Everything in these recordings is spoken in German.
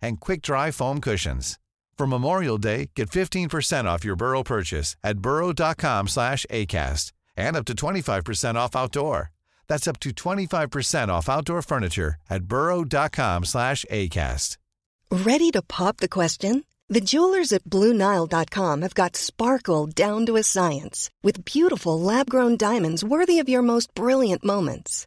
and quick-dry foam cushions. For Memorial Day, get 15% off your Burrow purchase at burrow.com slash ACAST and up to 25% off outdoor. That's up to 25% off outdoor furniture at burrow.com slash ACAST. Ready to pop the question? The jewelers at BlueNile.com have got sparkle down to a science with beautiful lab grown diamonds worthy of your most brilliant moments.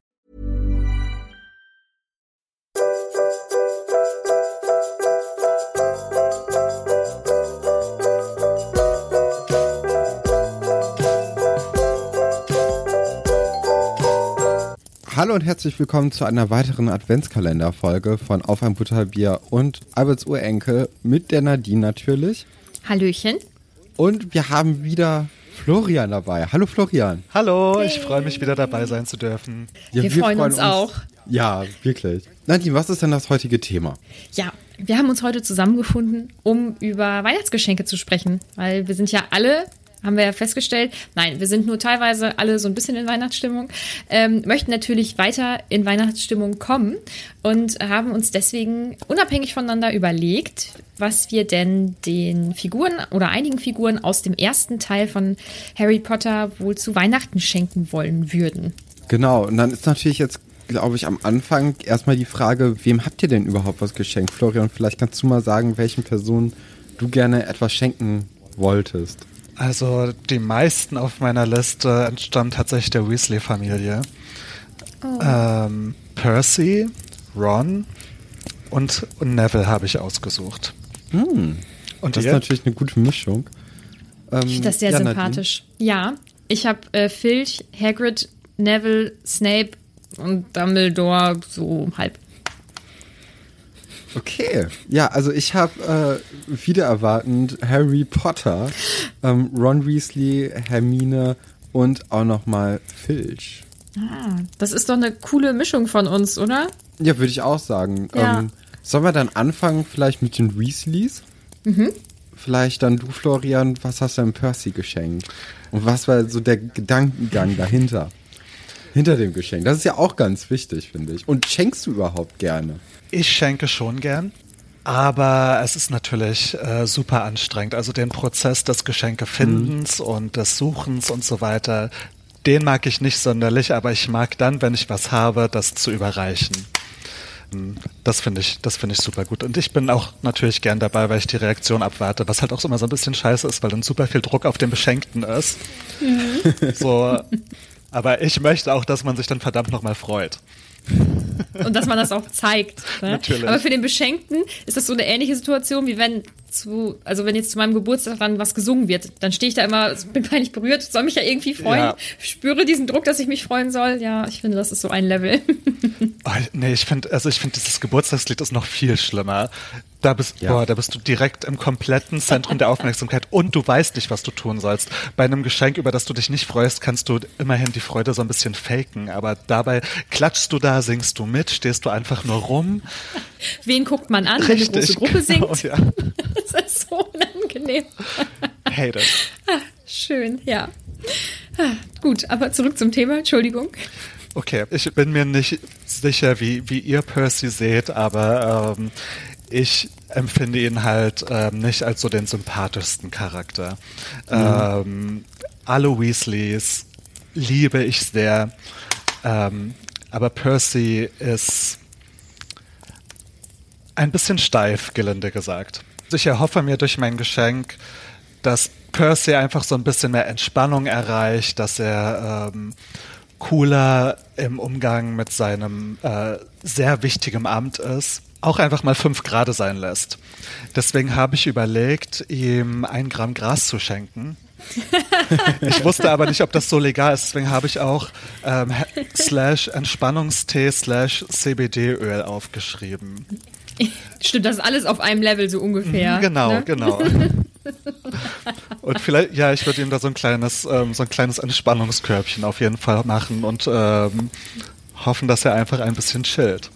Hallo und herzlich willkommen zu einer weiteren Adventskalenderfolge von Auf ein Butterbier und Alberts Urenkel mit der Nadine natürlich. Hallöchen. Und wir haben wieder Florian dabei. Hallo Florian. Hallo, ich freue mich wieder dabei sein zu dürfen. Ja, wir, freuen uns auch. Ja, wirklich. Nadine, was ist denn das heutige Thema? Ja, wir haben uns heute zusammengefunden, um über Weihnachtsgeschenke zu sprechen, weil wir sind ja alle haben wir ja festgestellt. Nein, wir sind nur teilweise alle so ein bisschen in Weihnachtsstimmung, ähm, möchten natürlich weiter in Weihnachtsstimmung kommen und haben uns deswegen unabhängig voneinander überlegt, was wir denn den Figuren oder einigen Figuren aus dem ersten Teil von Harry Potter wohl zu Weihnachten schenken wollen würden. Genau, und dann ist natürlich jetzt glaube ich, am Anfang erstmal die Frage, wem habt ihr denn überhaupt was geschenkt? Florian, vielleicht kannst du mal sagen, welchen Personen du gerne etwas schenken wolltest. Also die meisten auf meiner Liste entstammen tatsächlich der Weasley-Familie. Oh. Ähm, Percy, Ron und, und Neville habe ich ausgesucht. Hm. Und das ihr? ist natürlich eine gute Mischung. Ähm, ich finde das sehr ja, sympathisch. Nadine? Ja, ich habe äh, Filch, Hagrid, Neville, Snape und Dumbledore so halb. Okay, ja, also ich habe äh, wieder erwartend Harry Potter, ähm, Ron Weasley, Hermine und auch nochmal Filch. Ah, das ist doch eine coole Mischung von uns, oder? Ja, würde ich auch sagen. Ja. Ähm, sollen wir dann anfangen vielleicht mit den Weasleys? Mhm. Vielleicht dann du, Florian, was hast du dem Percy geschenkt? Und was war so der Gedankengang dahinter? Hinter dem Geschenk. Das ist ja auch ganz wichtig, finde ich. Und schenkst du überhaupt gerne? Ich schenke schon gern. Aber es ist natürlich äh, super anstrengend. Also den Prozess des Geschenkefindens mhm. und des Suchens und so weiter, den mag ich nicht sonderlich, aber ich mag dann, wenn ich was habe, das zu überreichen. Hm, das finde ich, das finde ich super gut. Und ich bin auch natürlich gern dabei, weil ich die Reaktion abwarte, was halt auch immer so ein bisschen scheiße ist, weil dann super viel Druck auf den Beschenkten ist. Mhm. So, aber ich möchte auch, dass man sich dann verdammt nochmal freut. Und dass man das auch zeigt. Ne? Natürlich. Aber für den Beschenkten ist das so eine ähnliche Situation, wie wenn zu, also wenn jetzt zu meinem Geburtstag dann was gesungen wird, dann stehe ich da immer, bin peinlich berührt, soll mich ja irgendwie freuen, ja. spüre diesen Druck, dass ich mich freuen soll. Ja, ich finde, das ist so ein Level. oh, nee, ich finde, also ich finde, dieses Geburtstagslied ist noch viel schlimmer. Da bist, ja. boah, da bist du direkt im kompletten Zentrum der Aufmerksamkeit und du weißt nicht, was du tun sollst. Bei einem Geschenk, über das du dich nicht freust, kannst du immerhin die Freude so ein bisschen faken, aber dabei klatschst du da, singst du mit, stehst du einfach nur rum. Wen guckt man an, Richtig, wenn eine große Gruppe genau, singt? Ja. Das so unangenehm. Hate it. Ah, schön, ja. Ah, gut, aber zurück zum Thema, Entschuldigung. Okay, ich bin mir nicht sicher, wie, wie ihr Percy seht, aber ähm, ich empfinde ihn halt ähm, nicht als so den sympathischsten Charakter. Mhm. Ähm, alle Weasleys liebe ich sehr. Ähm, aber Percy ist ein bisschen steif, gelinde gesagt. Ich erhoffe mir durch mein Geschenk, dass Percy einfach so ein bisschen mehr Entspannung erreicht, dass er ähm, cooler im Umgang mit seinem äh, sehr wichtigen Amt ist, auch einfach mal fünf Grade sein lässt. Deswegen habe ich überlegt, ihm ein Gramm Gras zu schenken. ich wusste aber nicht, ob das so legal ist, deswegen habe ich auch ähm, slash Entspannungstee slash CBD-Öl aufgeschrieben. Stimmt, das ist alles auf einem Level so ungefähr. Mhm, genau, ne? genau. und vielleicht, ja, ich würde ihm da so ein kleines, ähm, so ein kleines Entspannungskörbchen auf jeden Fall machen und ähm, hoffen, dass er einfach ein bisschen chillt.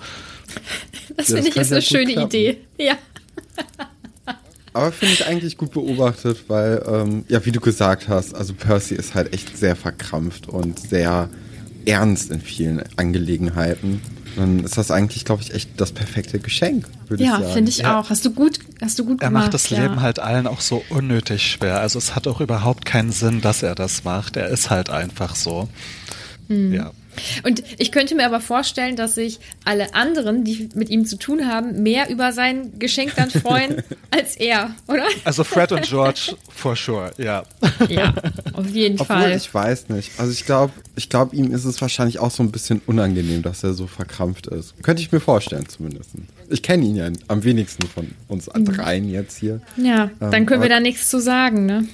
Das Ja, finde ich ist eine schöne klappen. Idee. Ja. Aber finde ich eigentlich gut beobachtet, weil, ähm, ja, wie du gesagt hast, also Percy ist halt echt sehr verkrampft und sehr ernst in vielen Angelegenheiten. Dann ist das eigentlich, glaube ich, echt das perfekte Geschenk, würde ich Ja, finde ich Ja. auch. Hast du gut, hast du gut Er gemacht. macht das ja. Leben halt allen auch so unnötig schwer. Also es hat auch überhaupt keinen Sinn, dass er das macht. Er ist halt einfach so. Hm. Ja. Und ich könnte mir aber vorstellen, dass sich alle anderen, die mit ihm zu tun haben, mehr über sein Geschenk dann freuen als er, oder? Also Fred und George for sure, ja. Ja, auf jeden Obwohl, Fall. ich weiß nicht. Also ich glaube, ich glaube, ihm ist es wahrscheinlich auch so ein bisschen unangenehm, dass er so verkrampft ist. Könnte ich mir vorstellen zumindest. Ich kenne ihn ja am wenigsten von uns Mhm. dreien jetzt hier. Ja, dann Ähm, können wir da nichts zu sagen, ne?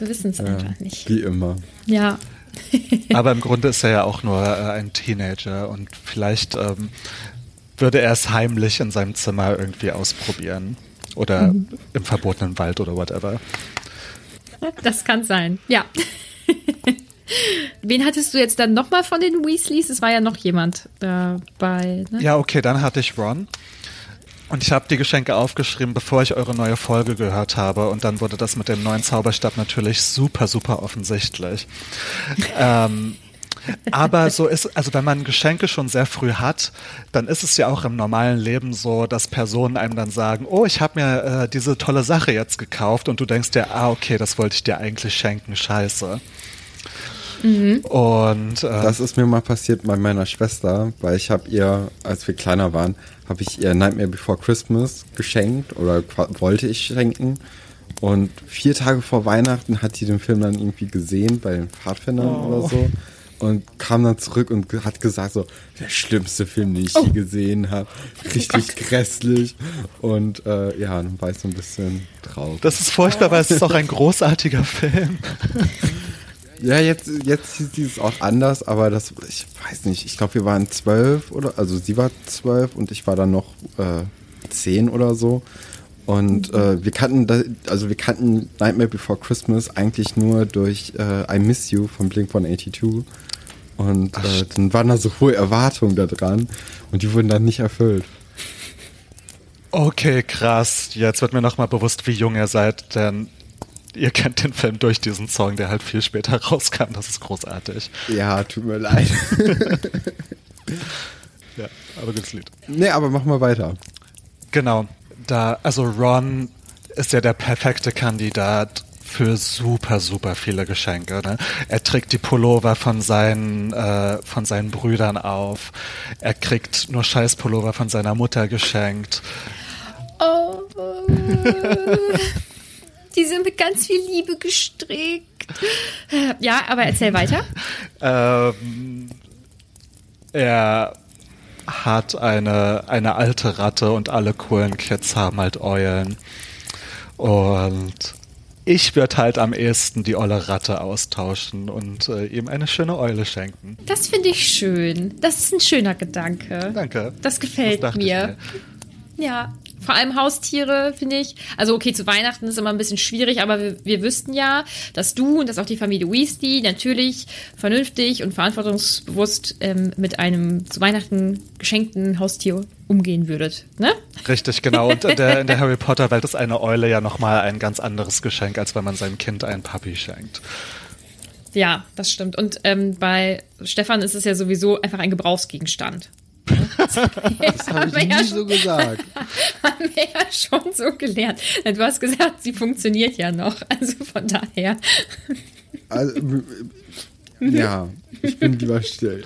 Wir wissen es einfach nicht. Wie immer. Ja. Aber im Grunde ist er ja auch nur äh, ein Teenager und vielleicht ähm, würde er es heimlich in seinem Zimmer irgendwie ausprobieren. Oder Mhm. im verbotenen Wald oder whatever. Das kann sein. Ja. Wen hattest du jetzt dann nochmal von den Weasleys? Es war ja noch jemand dabei. Ne? Ja, okay, dann hatte ich Ron. Und ich habe die Geschenke aufgeschrieben, bevor ich eure neue Folge gehört habe. Und dann wurde das mit dem neuen Zauberstab natürlich super, super offensichtlich. ähm, aber so ist, also wenn man Geschenke schon sehr früh hat, dann ist es ja auch im normalen Leben so, dass Personen einem dann sagen, oh, ich habe mir äh, diese tolle Sache jetzt gekauft und du denkst dir, ah, okay, das wollte ich dir eigentlich schenken, scheiße. Und äh, Das ist mir mal passiert bei meiner Schwester, weil ich habe ihr, als wir kleiner waren, habe ich ihr Nightmare Before Christmas geschenkt oder wollte ich schenken. Und vier Tage vor Weihnachten hat sie den Film dann irgendwie gesehen bei den Pfadfindern oder so. Und kam dann zurück und hat gesagt so, der schlimmste Film, den ich je gesehen habe. Richtig grässlich. Und äh, ja, dann war ich so ein bisschen traurig. das ist furchtbar, weil es ist auch ein großartiger Film. Ja, jetzt, jetzt sieht sie es auch anders, aber das, ich weiß nicht, ich glaube, wir waren zwölf oder, also sie war zwölf und ich war dann noch äh, zehn oder so. Und äh, wir kannten, da, also wir kannten Nightmare Before Christmas eigentlich nur durch äh, I Miss You von Blink 182. Und äh, dann waren da so hohe Erwartungen da dran und die wurden dann nicht erfüllt. Okay, krass. Jetzt wird mir nochmal bewusst, wie jung ihr seid, denn ihr kennt den Film durch diesen Song, der halt viel später rauskam. Das ist großartig. Ja, tut mir leid. Ja, aber gutes Lied. nee, aber mach mal weiter. Genau. Da, also Ron ist ja der perfekte Kandidat für super, super viele Geschenke. Ne? Er trägt die Pullover von seinen, äh, von seinen Brüdern auf. Er kriegt nur Scheißpullover von seiner Mutter geschenkt. Oh. Die sind mit ganz viel Liebe gestrickt. Ja, aber erzähl weiter. Ähm, er hat eine, eine alte Ratte und alle coolen Kids haben halt Eulen. Und ich würde halt am ehesten die olle Ratte austauschen und äh, ihm eine schöne Eule schenken. Das finde ich schön. Das ist ein schöner Gedanke. Danke. Das gefällt Das ich mir. Ja, vor allem Haustiere, finde ich. Also okay, zu Weihnachten ist immer ein bisschen schwierig, aber wir, wir wüssten ja, dass du und dass auch die Familie Weasley natürlich vernünftig und verantwortungsbewusst ähm, mit einem zu Weihnachten geschenkten Haustier umgehen würdet. Ne? Richtig, genau. Und in der, in der Harry Potter Welt ist eine Eule ja nochmal ein ganz anderes Geschenk, als wenn man seinem Kind einen Puppy schenkt. Ja, das stimmt. Und ähm, bei Stefan ist es ja sowieso einfach ein Gebrauchsgegenstand. Das habe ich nie so gesagt. Haben wir ja schon so gelernt. Du hast gesagt, sie funktioniert ja noch. Also von daher. Also, Ja, ich bin lieber still.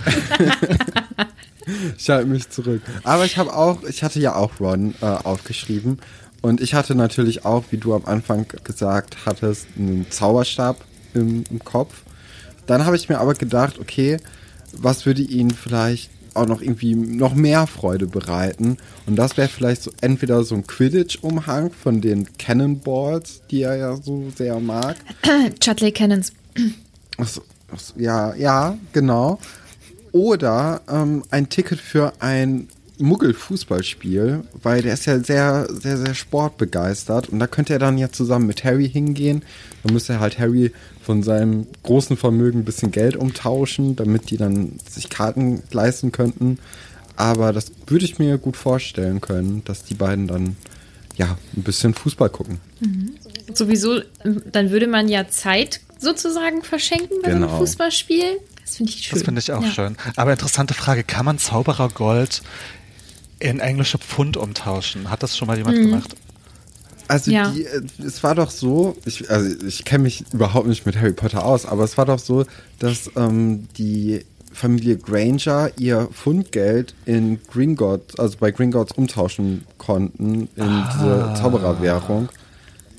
ich halte mich zurück. Aber ich habe auch, ich hatte ja auch Ron äh, aufgeschrieben. Und ich hatte natürlich auch, wie du am Anfang gesagt hattest, einen Zauberstab im, im Kopf. Dann habe ich mir aber gedacht, okay, was würde ihn vielleicht auch noch irgendwie noch mehr Freude bereiten. Und das wäre vielleicht so entweder so ein Quidditch-Umhang von den Cannonballs, die er ja so sehr mag. Chudley Cannons. Achso, ja, ja, genau. Oder ähm, ein Ticket für ein Muggel-Fußballspiel, weil der ist ja sehr, sehr, sehr sportbegeistert und da könnte er dann ja zusammen mit Harry hingehen. Dann müsste halt Harry von seinem großen Vermögen ein bisschen Geld umtauschen, damit die dann sich Karten leisten könnten. Aber das würde ich mir gut vorstellen können, dass die beiden dann ja ein bisschen Fußball gucken. Mhm. Sowieso, dann würde man ja Zeit sozusagen verschenken bei genau. so einem genau. Fußballspiel. Das finde ich schön. Das finde ich auch ja. schön. Aber interessante Frage, kann man Zauberergold in englische Pfund umtauschen? Hat das schon mal jemand mhm. gemacht? Also ja. die, äh, es war doch so, ich, also ich kenne mich überhaupt nicht mit Harry Potter aus, aber es war doch so, dass ähm, die Familie Granger ihr Fundgeld in Gringotts, also bei Gringotts umtauschen konnten in ah. diese Zaubererwährung.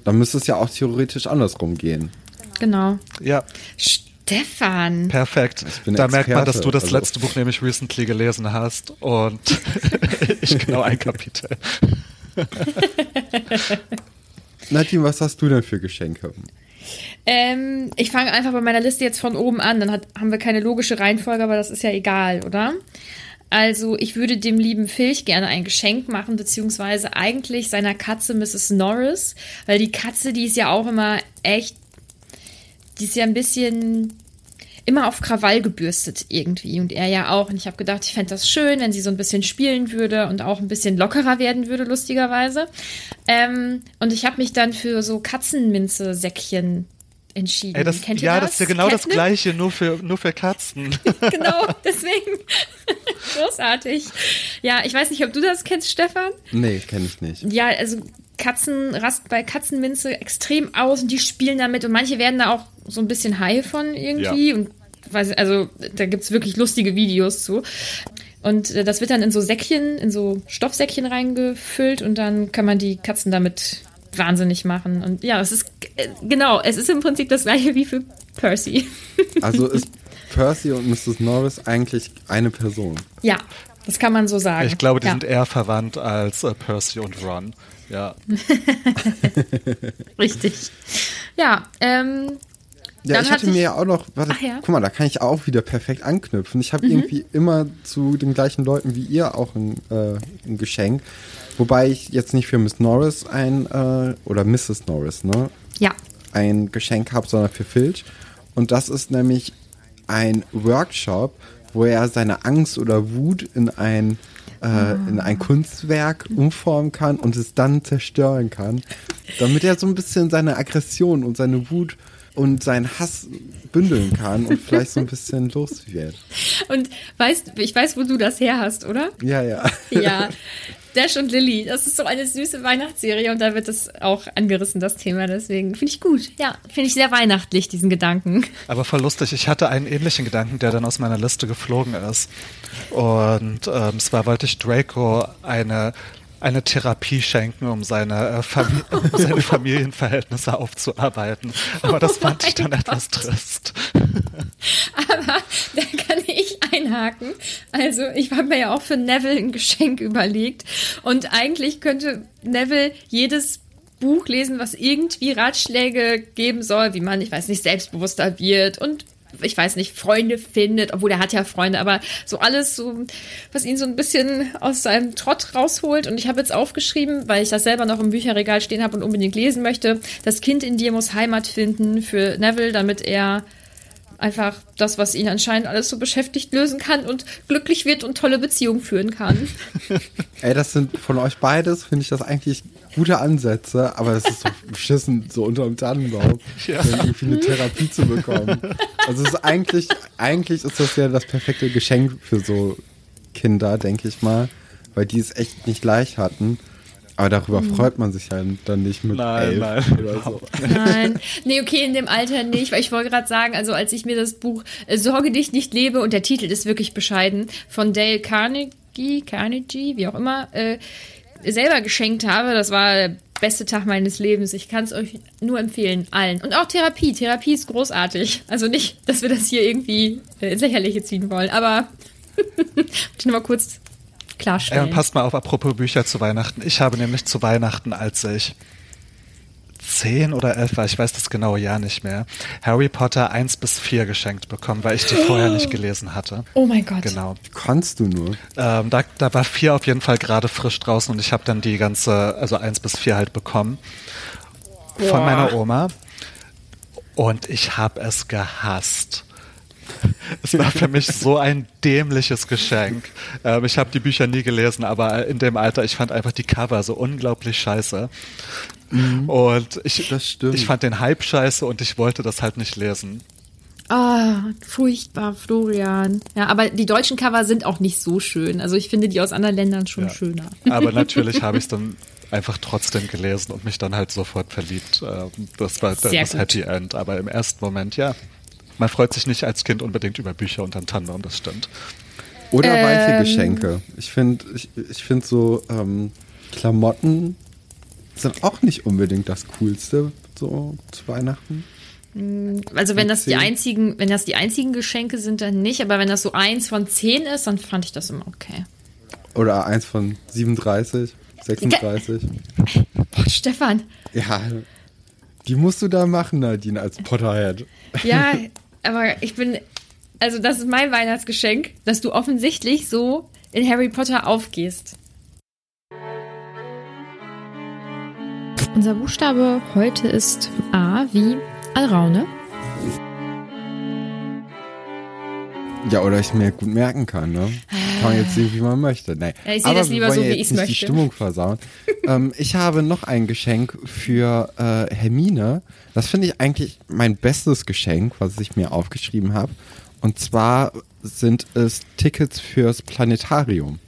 Dann müsste es ja auch theoretisch andersrum gehen. Genau. Ja. Stefan. Perfekt. Da merkt man, dass du das also letzte Buch nämlich recently gelesen hast und ich genau ein Kapitel. Nadine, was hast du denn für Geschenke? Ähm, ich fange einfach bei meiner Liste jetzt von oben an. Dann hat, haben wir keine logische Reihenfolge, aber das ist ja egal, oder? Also, ich würde dem lieben Filch gerne ein Geschenk machen, beziehungsweise eigentlich seiner Katze Mrs. Norris, weil die Katze, die ist ja auch immer echt, die ist ja ein bisschen immer auf Krawall gebürstet irgendwie und er ja auch. Und ich habe gedacht, ich fände das schön, wenn sie so ein bisschen spielen würde und auch ein bisschen lockerer werden würde, lustigerweise. Ähm, und ich habe mich dann für so Katzenminze-Säckchen entschieden. Ey, das, Kennt ihr ja, das? das ist ja genau Catnip? das Gleiche, nur für, nur für Katzen. genau, deswegen. Großartig. Ja, ich weiß nicht, ob du das kennst, Stefan? Nee, kenne ich nicht. Ja, also Katzen rast bei Katzenminze extrem aus und die spielen damit und manche werden da auch so ein bisschen high von irgendwie ja. und weiß, also da gibt es wirklich lustige Videos zu. Und äh, das wird dann in so Säckchen, in so Stoffsäckchen reingefüllt und dann kann man die Katzen damit wahnsinnig machen. Und ja, es ist äh, genau, es ist im Prinzip das gleiche wie für Percy. Also ist Percy und Mrs. Norris eigentlich eine Person? Ja, das kann man so sagen. Ich glaube, die ja. sind eher verwandt als äh, Percy und Ron. Ja. Richtig. Ja, ähm, ja, ich hatte, hatte mir ja auch noch, warte, ja. guck mal, da kann ich auch wieder perfekt anknüpfen. Ich habe mhm. irgendwie immer zu den gleichen Leuten wie ihr auch ein, äh, ein Geschenk. Wobei ich jetzt nicht für Miss Norris ein, äh, oder Mrs. Norris, ne? Ja. Ein Geschenk habe, sondern für Filch. Und das ist nämlich ein Workshop, wo er seine Angst oder Wut in ein äh, in ein Kunstwerk umformen kann und es dann zerstören kann, damit er so ein bisschen seine Aggression und seine Wut und seinen Hass bündeln kann und vielleicht so ein bisschen los wird. Und weißt, ich weiß, wo du das her hast, oder? Ja, ja. Ja. Dash und Lily, das ist so eine süße Weihnachtsserie und da wird das auch angerissen, das Thema. Deswegen finde ich gut. Ja, finde ich sehr weihnachtlich, diesen Gedanken. Aber voll lustig. Ich hatte einen ähnlichen Gedanken, der dann aus meiner Liste geflogen ist. Und ähm, zwar wollte ich Draco eine eine Therapie schenken, um seine, äh, Famili um seine Familienverhältnisse aufzuarbeiten. Aber das oh fand ich dann Gott. etwas trist. Aber da kann ich einhaken. Also ich habe mir ja auch für Neville ein Geschenk überlegt. Und eigentlich könnte Neville jedes Buch lesen, was irgendwie Ratschläge geben soll, wie man, ich weiß nicht, selbstbewusster wird und ich weiß nicht, Freunde findet, obwohl er hat ja Freunde, aber so alles, so, was ihn so ein bisschen aus seinem Trott rausholt. Und ich habe jetzt aufgeschrieben, weil ich das selber noch im Bücherregal stehen habe und unbedingt lesen möchte, das Kind in dir muss Heimat finden für Neville, damit er einfach das, was ihn anscheinend alles so beschäftigt, lösen kann und glücklich wird und tolle Beziehungen führen kann. Ey, das sind von euch beides, finde ich das eigentlich gute Ansätze, aber es ist so beschissen, so unter dem Tannenbaum, ja. irgendwie eine Therapie zu bekommen. Also es ist eigentlich, eigentlich ist das ja das perfekte Geschenk für so Kinder, denke ich mal, weil die es echt nicht leicht hatten. Aber darüber freut man sich ja dann nicht mit Nein, elf nein, oder so. Nein. Nee, okay, in dem Alter nicht, weil ich wollte gerade sagen, also als ich mir das Buch äh, Sorge dich nicht lebe und der Titel ist wirklich bescheiden von Dale Carnegie, Carnegie, wie auch immer, äh, selber geschenkt habe, das war der beste Tag meines Lebens. Ich kann es euch nur empfehlen, allen. Und auch Therapie. Therapie ist großartig. Also nicht, dass wir das hier irgendwie äh, ins Lächerliche ziehen wollen, aber ich nur mal kurz klarstellen. und passt mal auf, apropos Bücher zu Weihnachten. Ich habe nämlich zu Weihnachten, als ich zehn oder elf war, ich weiß das genaue Jahr nicht mehr, Harry Potter 1 bis 4 geschenkt bekommen, weil ich die vorher nicht gelesen hatte. oh mein Gott. Genau. Kannst du nur. Ähm, da, da war 4 auf jeden Fall gerade frisch draußen und ich habe dann die ganze, also 1 bis 4 halt bekommen von Boah. meiner Oma. Und ich habe es gehasst. Es war für mich so ein dämliches Geschenk. Ähm, ich habe die Bücher nie gelesen, aber in dem Alter, ich fand einfach die Cover so unglaublich scheiße. Und ich, Das stimmt. ich fand den Hype scheiße und ich wollte das halt nicht lesen. Ah, furchtbar, Florian. Ja, aber die deutschen Cover sind auch nicht so schön. Also ich finde die aus anderen Ländern schon Ja. schöner. Aber natürlich habe ich es dann einfach trotzdem gelesen und mich dann halt sofort verliebt. Ähm, Das war dann Sehr das gut. Happy End. Aber im ersten Moment, ja. Man freut sich nicht als Kind unbedingt über Bücher unterm Tannenbaum, das stimmt. Oder Ähm. weiche Geschenke. Ich finde ich, ich find so ähm, Klamotten sind auch nicht unbedingt das Coolste so zu Weihnachten. Also wenn das die einzigen, wenn das die einzigen Geschenke sind, dann nicht. Aber wenn das so eins von zehn ist, dann fand ich das immer okay. Oder eins von 37, 36. Boah, Stefan. Ja, die musst du da machen, Nadine, als Potterhead. Ja, aber ich bin, also das ist mein Weihnachtsgeschenk, dass du offensichtlich so in Harry Potter aufgehst. Unser Buchstabe heute ist A wie Alraune. Ja, oder ich mir gut merken kann, ne? Kann man jetzt sehen, wie man möchte. Nee. Ja, ich sehe das lieber so, ja wie ich's nicht möchte. die Stimmung versauen. ähm, ich habe noch ein Geschenk für äh, Hermine. Das finde ich eigentlich mein bestes Geschenk, was ich mir aufgeschrieben habe. Und zwar sind es Tickets fürs Planetarium.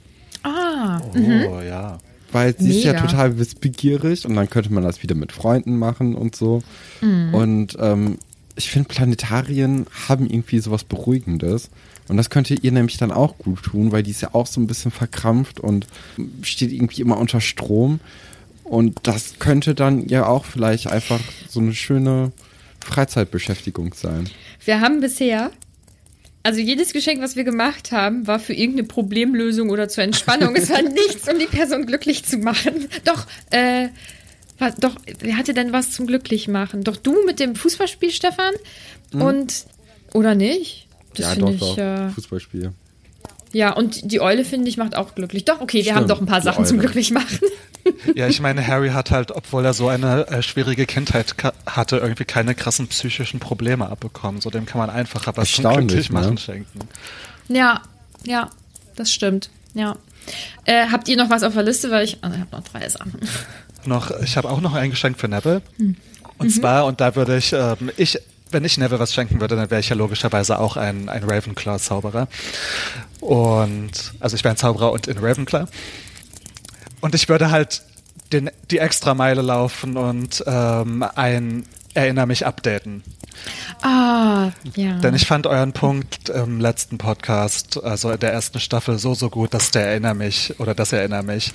Ah, Oh, ja. Weil sie ist ja Mega. total wissbegierig und dann könnte man das wieder mit Freunden machen und so. Und ähm, ich finde, Planetarien haben irgendwie sowas Beruhigendes. Und das könnte ihr nämlich dann auch gut tun, weil die ist ja auch so ein bisschen verkrampft und steht irgendwie immer unter Strom. Und das könnte dann ja auch vielleicht einfach so eine schöne Freizeitbeschäftigung sein. wir haben bisher, also jedes Geschenk, was wir gemacht haben, war für irgendeine Problemlösung oder zur Entspannung. es war nichts, um die Person glücklich zu machen. Doch, äh, was, doch, wer hatte denn was zum glücklich machen? Doch du mit dem Fußballspiel, Stefan? Und, oder nicht? Das ja, finde doch, ich, doch. äh, Fußballspiel. ja, und die Eule, finde ich, macht auch glücklich. Doch, okay, wir Stimmt, haben doch ein paar Sachen zum Eule. glücklich machen. Ja, ich meine, Harry hat halt, obwohl er so eine äh, schwierige Kindheit hatte, irgendwie keine krassen psychischen Probleme abbekommen. So dem kann man einfacher was zum Erstaunlich, glücklich machen ne? schenken. Ja, ja, das stimmt. Ja. Äh, habt ihr noch was auf der Liste? Weil ich, also ich habe noch drei Sachen. Noch, ich habe auch noch ein Geschenk für Neville. Und zwar, und da würde ich, ähm, ich, wenn ich Neville was schenken würde, dann wäre ich ja logischerweise auch ein, ein Ravenclaw-Zauberer. Und, also ich wäre ein Zauberer und in Ravenclaw. Und ich würde halt den, die Extrameile laufen und ähm, ein Erinner mich updaten. Ah, ja. Denn ich fand euren Punkt im letzten Podcast, also in der ersten Staffel, so, so gut, dass der Erinner mich oder das Erinner mich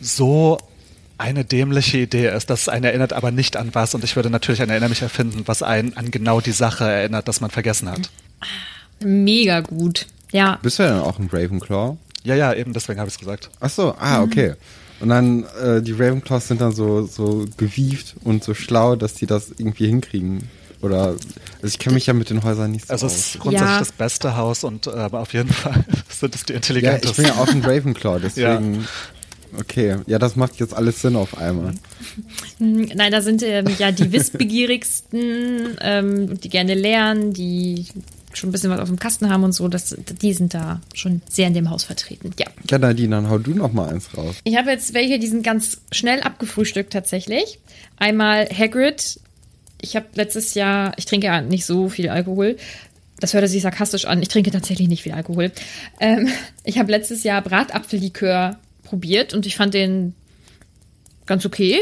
so eine dämliche Idee ist. Das einen erinnert aber nicht an was und ich würde natürlich ein Erinner mich erfinden, was einen an genau die Sache erinnert, dass man vergessen hat. Mega gut. Ja. Bist du denn auch ein Ravenclaw? Ja, ja, eben deswegen habe ich es gesagt. Ach so, ah, okay. Und dann, äh, die Ravenclaws sind dann so, so gewieft und so schlau, dass die das irgendwie hinkriegen. Oder, also ich kenne mich ja mit den Häusern nicht so Also es aus. ist grundsätzlich Ja. das beste Haus und äh, aber auf jeden Fall sind es die Ja, ich intelligentesten. bin ja auch ein Ravenclaw, deswegen, okay. Ja, das macht jetzt alles Sinn auf einmal. Nein, da sind ähm, ja die wissbegierigsten, ähm, die gerne lernen, die schon ein bisschen was auf dem Kasten haben und so, das, die sind da schon sehr in dem Haus vertreten. Ja. Ja, Nadine, dann hau du noch mal eins raus. Ich habe jetzt welche, die sind ganz schnell abgefrühstückt tatsächlich. Einmal Hagrid. Ich habe letztes Jahr, ich trinke ja nicht so viel Alkohol. Das hörte sich sarkastisch an. Ich trinke tatsächlich nicht viel Alkohol. Ähm, ich habe letztes Jahr Bratapfellikör probiert und ich fand den ganz okay.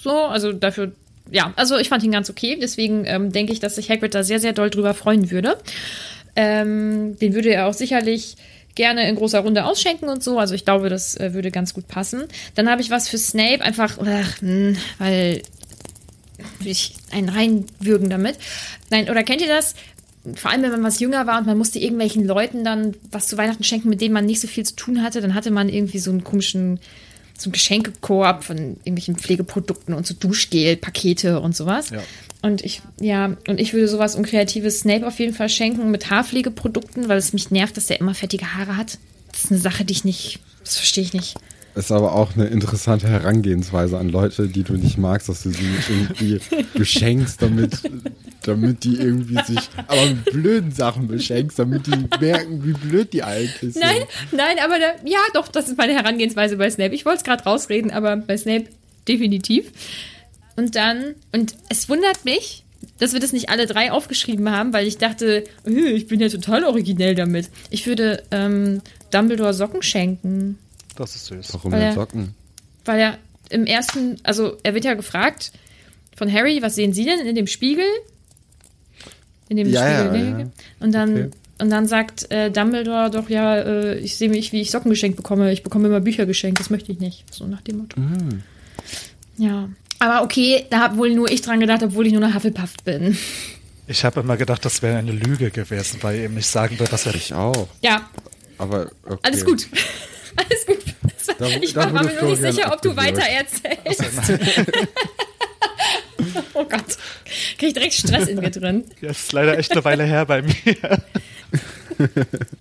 So, also dafür, ja, also ich fand ihn ganz okay. Deswegen ähm, denke ich, dass sich Hagrid da sehr, sehr doll drüber freuen würde. Ähm, den würde er auch sicherlich gerne in großer Runde ausschenken und so. Also ich glaube, das äh, würde ganz gut passen. Dann habe ich was für Snape, einfach, ach, mh, weil ich einen reinwürgen damit. Nein, oder kennt ihr das? Vor allem, wenn man was jünger war und man musste irgendwelchen Leuten dann was zu Weihnachten schenken, mit denen man nicht so viel zu tun hatte, dann hatte man irgendwie so einen komischen, so einen Geschenkekorb von irgendwelchen Pflegeprodukten und so Duschgel, Pakete und sowas. Ja. Und ich, ja, und ich würde sowas unkreatives Snape auf jeden Fall schenken mit Haarpflegeprodukten, weil es mich nervt, dass der immer fettige Haare hat. Das ist eine Sache, die ich nicht, das verstehe ich nicht. Ist aber auch eine interessante Herangehensweise an Leute, die du nicht magst, dass du sie irgendwie beschenkst, damit, damit die irgendwie sich, aber mit blöden Sachen beschenkst, damit die merken, wie blöd die eigentlich sind. Nein, nein, aber da, ja, doch, das ist meine Herangehensweise bei Snape. Ich wollte es gerade rausreden, aber bei Snape definitiv. Und dann, und es wundert mich, dass wir das nicht alle drei aufgeschrieben haben, weil ich dachte, äh, ich bin ja total originell damit. Ich würde ähm, Dumbledore Socken schenken. Das ist süß. Warum Weil denn er- Socken? Weil er im ersten, also er wird ja gefragt von Harry, was sehen Sie denn in dem Spiegel? In dem Ja, ja, Spiegel. ja. ne? Und dann, Okay. und dann sagt äh, Dumbledore doch, ja, äh, ich sehe mich, wie ich Socken geschenkt bekomme. Ich bekomme immer Bücher geschenkt, das möchte ich nicht. So nach dem Motto. Mhm. Ja. Aber okay, da habe wohl nur ich dran gedacht, obwohl ich nur eine Hufflepuff bin. Ich habe immer gedacht, das wäre eine Lüge gewesen, weil er ihm nicht sagen will, was er Ich auch. Ja, Aber okay. alles gut. Alles gut. Da- ich da war, mir nur nicht sicher, ob du weiter erzählst. oh Gott. Krieg ich direkt Stress in mir drin. Das ist leider echt eine Weile her bei mir.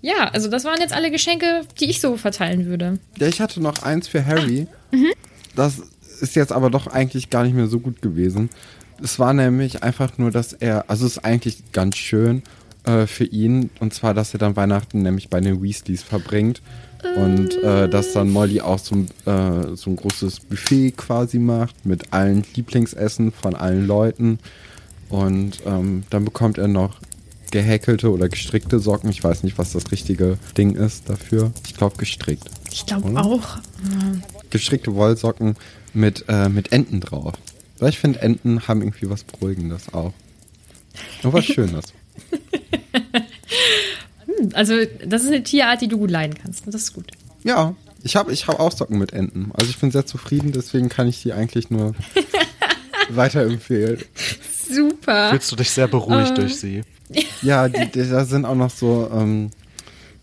Ja, also das waren jetzt alle Geschenke, die ich so verteilen würde. Ja, ich hatte noch eins für Harry. Mhm. Das ist jetzt aber doch eigentlich gar nicht mehr so gut gewesen. Es war nämlich einfach nur, dass er, also es ist eigentlich ganz schön äh, für ihn, und zwar, dass er dann Weihnachten nämlich bei den Weasleys verbringt. Und äh, dass dann Molly auch so, ein, äh, so ein großes Buffet quasi macht mit allen Lieblingsessen von allen Leuten. Und ähm, dann bekommt er noch gehäkelte oder gestrickte Socken. Ich weiß nicht, was das richtige Ding ist dafür. Ich glaube gestrickt Ich glaube auch. gestrickte Wollsocken mit, äh, mit Enten drauf. Weil ich finde, Enten haben irgendwie was Beruhigendes auch. Und was Schönes. Also, das ist eine Tierart, die du gut leiden kannst. Das ist gut. Ja, ich habe ich hab auch Socken mit Enten. Also ich bin sehr zufrieden, deswegen kann ich die eigentlich nur weiterempfehlen. Super. Fühlst du dich sehr beruhigt Äh. durch sie? Ja, die, die, da sind auch noch so, ähm,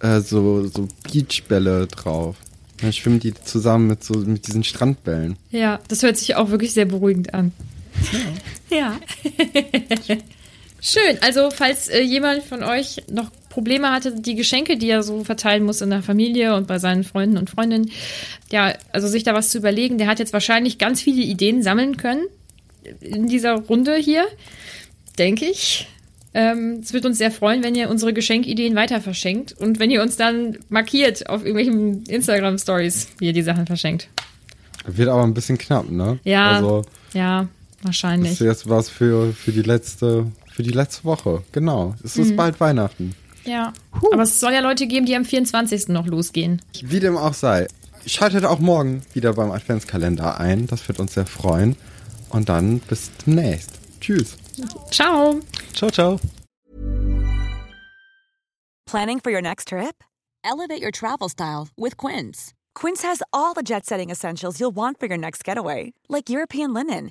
äh, so, so Beachbälle drauf. Dann schwimmen die zusammen mit, so, mit diesen Strandbällen. Ja, das hört sich auch wirklich sehr beruhigend an. Ja. Schön. Also, falls äh, jemand von euch noch Probleme hatte, die Geschenke, die er so verteilen muss in der Familie und bei seinen Freunden und Freundinnen, ja, also sich da was zu überlegen, der hat jetzt wahrscheinlich ganz viele Ideen sammeln können in dieser Runde hier, denke ich. Ähm, es wird uns sehr freuen, wenn ihr unsere Geschenkideen weiter verschenkt und wenn ihr uns dann markiert auf irgendwelchen Instagram-Stories, wie ihr die Sachen verschenkt. Wird aber ein bisschen knapp, ne? Ja, Also, ja, das wahrscheinlich. ist jetzt was für, für die letzte, für die letzte Woche. Genau. Es ist bald Weihnachten. Ja. Aber es soll ja Leute geben, die am 24. noch losgehen. Wie dem auch sei. Schaltet auch morgen wieder beim Adventskalender ein. Das wird uns sehr freuen. Und dann bis demnächst. Tschüss. Ciao. Ciao, ciao. Planning for your next trip? Elevate your travel style with Quince. Quince has all the jet setting essentials you'll want for your next getaway, like European linen,